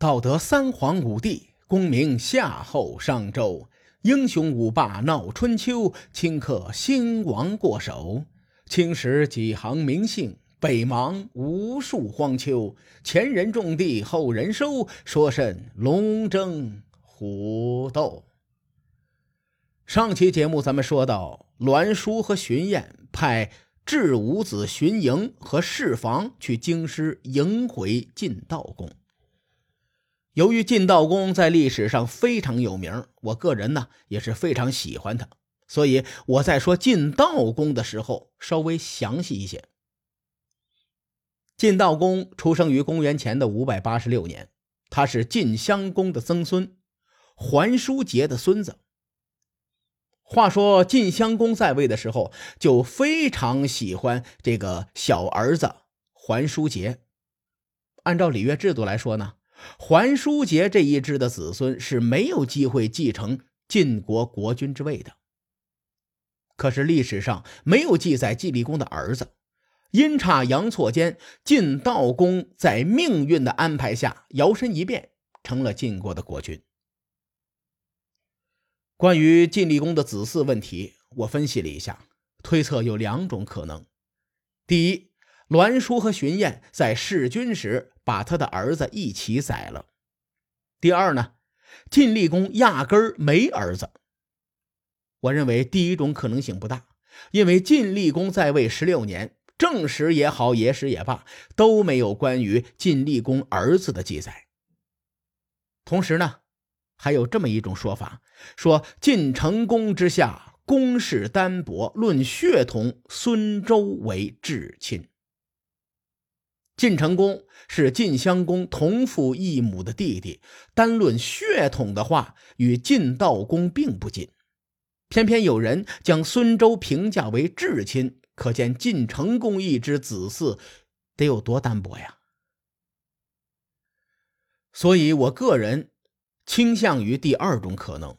道德三皇五帝，功名夏后商周，英雄五霸闹春秋，顷刻兴亡过手。青史几行名姓，北邙无数荒丘。前人种地，后人收，说甚龙争虎斗？上期节目咱们说到，栾书和荀偃派智武子荀盈和释防去京师迎回晋悼公。由于晋悼公在历史上非常有名，我个人呢也是非常喜欢他，所以我在说晋悼公的时候稍微详细一些。晋悼公出生于公元前的五百八十六年，他是晋襄公的曾孙，桓叔杰的孙子。话说晋襄公在位的时候，就非常喜欢这个小儿子桓叔杰。按照礼乐制度来说呢，桓叔杰这一支的子孙是没有机会继承晋国国君之位的。可是历史上没有记载晋厉公的儿子，阴差阳错间，晋悼公在命运的安排下摇身一变，成了晋国的国君。关于晋厉公的子嗣问题，我分析了一下，推测有两种可能：第一，栾书和荀偃在弑君时把他的儿子一起宰了；第二呢，晋厉公压根儿没儿子。我认为第一种可能性不大，因为晋厉公在位十六年，正史也好，野史也罢，都没有关于晋厉公儿子的记载。同时呢。还有这么一种说法，说晋成公之下，公室单薄，论血统，孙周为至亲。晋成公是晋襄公同父异母的弟弟，单论血统的话，与晋悼公并不近。偏偏有人将孙周评价为至亲，可见晋成公一支子嗣得有多单薄呀！所以，我个人。倾向于第二种可能，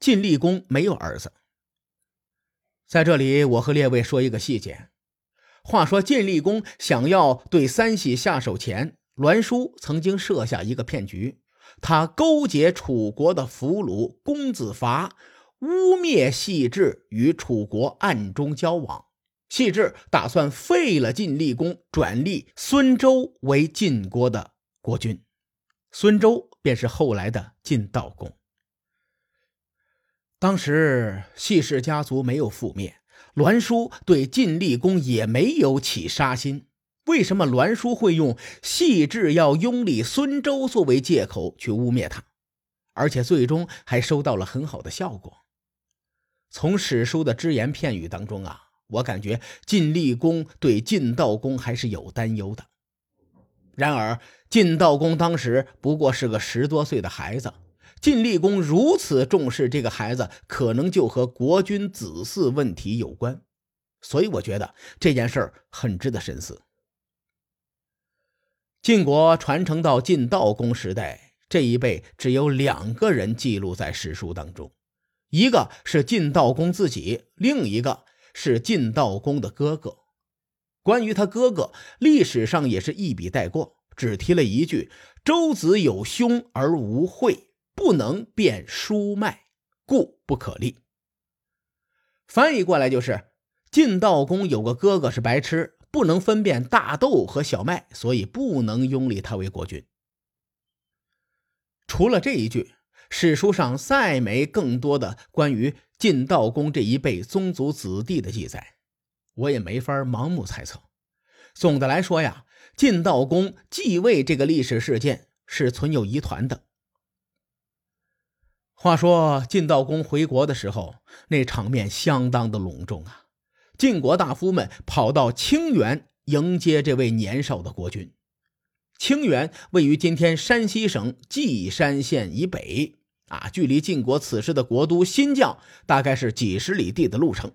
晋厉公没有儿子。在这里，我和列位说一个细节。话说晋厉公想要对三喜下手前，栾书曾经设下一个骗局，他勾结楚国的俘虏公子伐，污蔑细致与楚国暗中交往。细致打算废了晋厉公，转立孙周为晋国的国君。孙周便是后来的晋悼公。当时谢氏家族没有覆灭，栾书对晋厉公也没有起杀心。为什么栾书会用细致要拥立孙周作为借口去污蔑他，而且最终还收到了很好的效果？从史书的只言片语当中啊，我感觉晋厉公对晋悼公还是有担忧的。然而，晋悼公当时不过是个十多岁的孩子，晋厉公如此重视这个孩子，可能就和国君子嗣问题有关。所以，我觉得这件事儿很值得深思。晋国传承到晋悼公时代，这一辈只有两个人记录在史书当中，一个是晋悼公自己，另一个是晋悼公的哥哥。关于他哥哥，历史上也是一笔带过，只提了一句：“周子有兄而无讳，不能辨书脉，故不可立。”翻译过来就是：晋悼公有个哥哥是白痴，不能分辨大豆和小麦，所以不能拥立他为国君。除了这一句，史书上再没更多的关于晋悼公这一辈宗族子弟的记载。我也没法盲目猜测。总的来说呀，晋悼公继位这个历史事件是存有疑团的。话说晋悼公回国的时候，那场面相当的隆重啊！晋国大夫们跑到清源迎接这位年少的国君。清源位于今天山西省稷山县以北啊，距离晋国此时的国都新绛大概是几十里地的路程。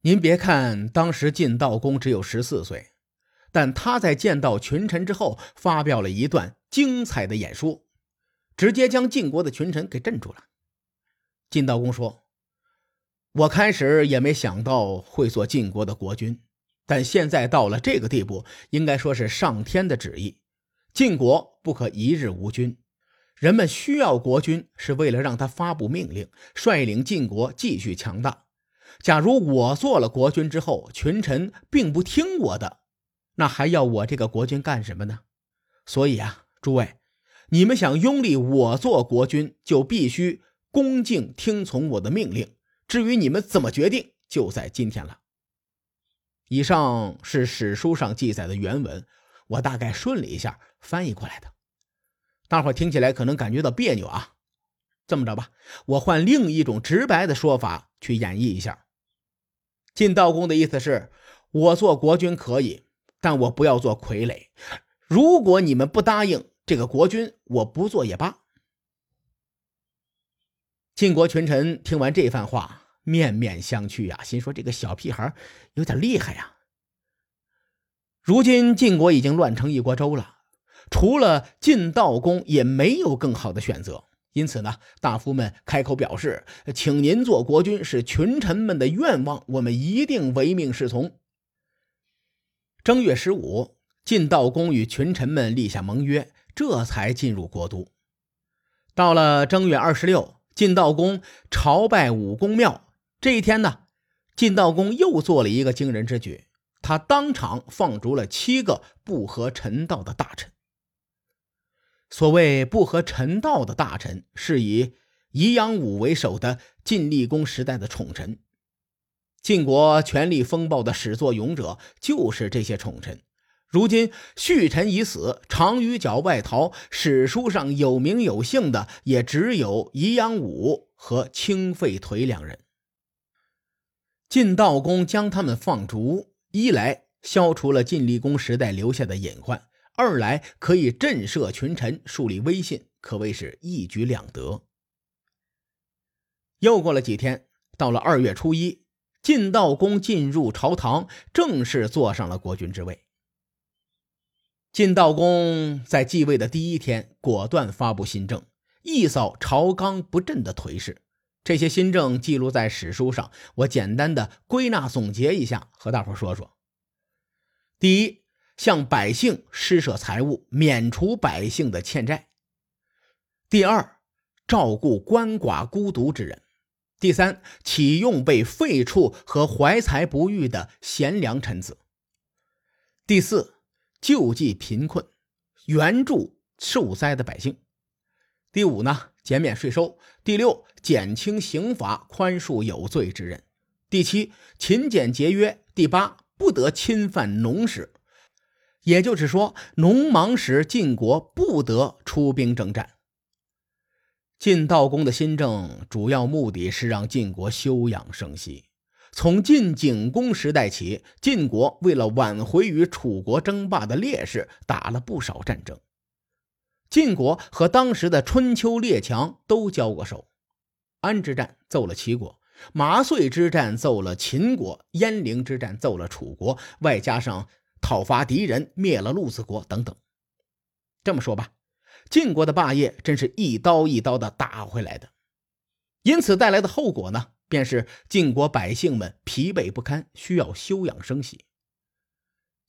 您别看当时晋悼公只有十四岁，但他在见到群臣之后，发表了一段精彩的演说，直接将晋国的群臣给镇住了。晋悼公说：“我开始也没想到会做晋国的国君，但现在到了这个地步，应该说是上天的旨意。晋国不可一日无君。人们需要国君，是为了让他发布命令，率领晋国继续强大。假如我做了国君之后，群臣并不听我的，那还要我这个国君干什么呢？所以啊，诸位，你们想拥立我做国君，就必须恭敬听从我的命令。至于你们怎么决定，就在今天了。以上是史书上记载的原文，我大概顺了一下翻译过来的。大伙听起来可能感觉到别扭啊，这么着吧，我换另一种直白的说法去演绎一下。晋悼公的意思是：我做国君可以，但我不要做傀儡。如果你们不答应这个国君，我不做也罢。晋国群臣听完这番话，面面相觑呀，心说这个小屁孩有点厉害呀。如今晋国已经乱成一锅粥了。除了晋悼公，也没有更好的选择。因此呢，大夫们开口表示：“请您做国君是群臣们的愿望，我们一定唯命是从。”正月十五，晋悼公与群臣们立下盟约，这才进入国都。到了正月二十六，晋悼公朝拜武公庙。这一天呢，晋悼公又做了一个惊人之举，他当场放逐了七个不合臣道的大臣。所谓不合臣道的大臣，是以宜阳武为首的晋厉公时代的宠臣。晋国权力风暴的始作俑者就是这些宠臣。如今续臣已死，长于角外逃，史书上有名有姓的也只有宜阳武和清废颓两人。晋悼公将他们放逐，一来消除了晋厉公时代留下的隐患。二来可以震慑群臣，树立威信，可谓是一举两得。又过了几天，到了二月初一，晋悼公进入朝堂，正式坐上了国君之位。晋悼公在继位的第一天，果断发布新政，一扫朝纲不振的颓势。这些新政记录在史书上，我简单的归纳总结一下，和大伙说说。第一。向百姓施舍财物，免除百姓的欠债。第二，照顾鳏寡孤独之人。第三，启用被废黜和怀才不遇的贤良臣子。第四，救济贫困，援助受灾的百姓。第五呢，减免税收。第六，减轻刑罚，宽恕有罪之人。第七，勤俭节约。第八，不得侵犯农时。也就是说，农忙时晋国不得出兵征战。晋悼公的新政主要目的是让晋国休养生息。从晋景公时代起，晋国为了挽回与楚国争霸的劣势，打了不少战争。晋国和当时的春秋列强都交过手，安之战揍了齐国，麻遂之战揍了秦国，鄢陵之战揍了楚国，外加上。讨伐敌人，灭了陆子国等等。这么说吧，晋国的霸业真是一刀一刀的打回来的。因此带来的后果呢，便是晋国百姓们疲惫不堪，需要休养生息。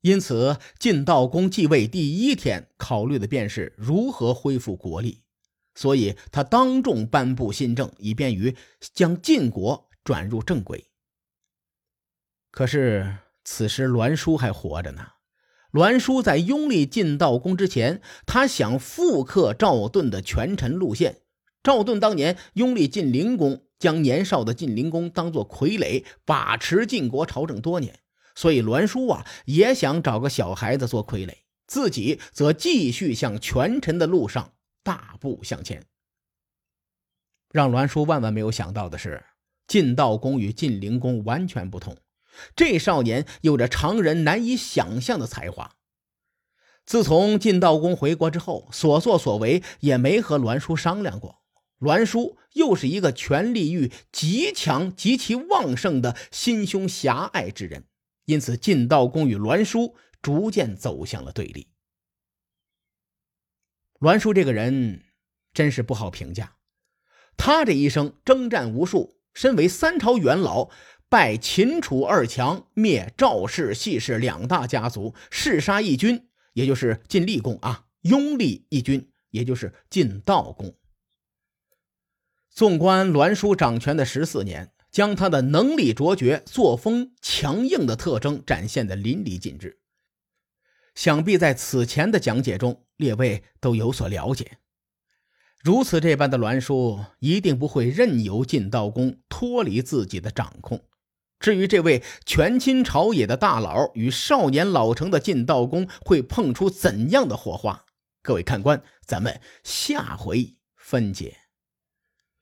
因此，晋悼公继位第一天，考虑的便是如何恢复国力。所以他当众颁布新政，以便于将晋国转入正轨。可是。此时栾书还活着呢。栾书在拥立晋悼公之前，他想复刻赵盾的权臣路线。赵盾当年拥立晋灵公，将年少的晋灵公当作傀儡，把持晋国朝政多年。所以栾书啊，也想找个小孩子做傀儡，自己则继续向权臣的路上大步向前。让栾书万万没有想到的是，晋悼公与晋灵公完全不同。这少年有着常人难以想象的才华。自从晋悼公回国之后，所作所为也没和栾书商量过。栾书又是一个权力欲极强、极其旺盛的心胸狭隘之人，因此晋悼公与栾书逐渐走向了对立。栾书这个人真是不好评价，他这一生征战无数，身为三朝元老。拜秦楚二强，灭赵氏、谢氏两大家族，弑杀义军，也就是晋厉公啊，拥立一军，也就是晋悼公。纵观栾书掌权的十四年，将他的能力卓绝、作风强硬的特征展现的淋漓尽致。想必在此前的讲解中，列位都有所了解。如此这般的栾书，一定不会任由晋悼公脱离自己的掌控。至于这位权倾朝野的大佬与少年老成的晋悼公会碰出怎样的火花？各位看官，咱们下回分解。